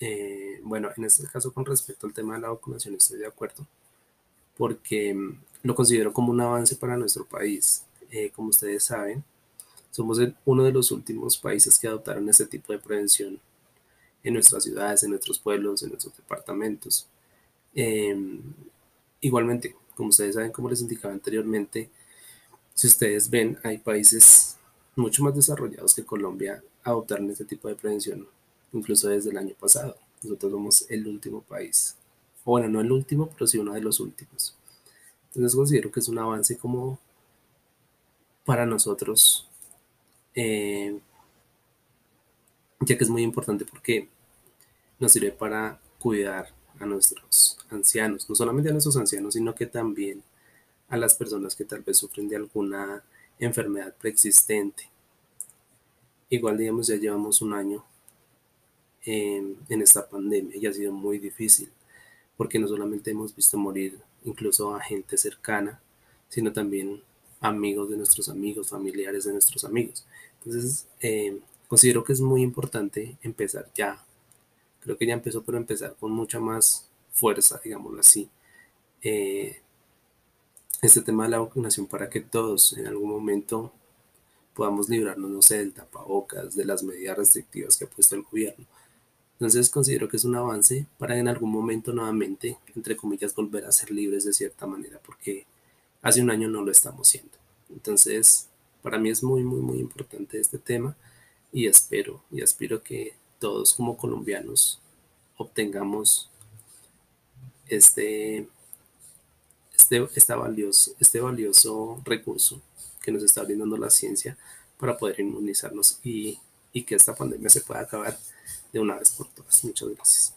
Eh, bueno, en este caso con respecto al tema de la vacunación estoy de acuerdo porque mm, lo considero como un avance para nuestro país. Eh, como ustedes saben, somos uno de los últimos países que adoptaron este tipo de prevención en nuestras ciudades, en nuestros pueblos, en nuestros departamentos. Em, igualmente, como ustedes saben, como les indicaba anteriormente, si ustedes ven, hay países mucho más desarrollados que Colombia adoptaron este tipo de prevención, incluso desde el año pasado. Nosotros somos el último país. bueno, no el último, pero sí uno de los últimos. Entonces considero que es un avance como para nosotros, eh, ya que es muy importante porque nos sirve para cuidar a nuestros ancianos, no solamente a nuestros ancianos, sino que también a las personas que tal vez sufren de alguna enfermedad preexistente. Igual, digamos, ya llevamos un año en, esta pandemia y ha sido muy difícil, porque no solamente hemos visto morir incluso a gente cercana, sino también amigos de nuestros amigos, familiares de nuestros amigos. Entonces, eh, considero que es muy importante empezar ya. Creo que ya empezó, pero empezar con mucha más fuerza, digámoslo así. Eh, este tema de la vacunación para que todos en algún momento podamos librarnos, no sé, del tapabocas, de las medidas restrictivas que ha puesto el gobierno. Entonces considero que es un avance para en algún momento nuevamente, entre comillas, volver a ser libres de cierta manera, porque hace un año no lo estamos siendo. Entonces, para mí es muy, muy, muy importante este tema y espero y aspiro que todos como colombianos obtengamos este este, este valioso recurso que nos está brindando la ciencia para poder inmunizarnos y, y que esta pandemia se pueda acabar de una vez por todas. Muchas gracias.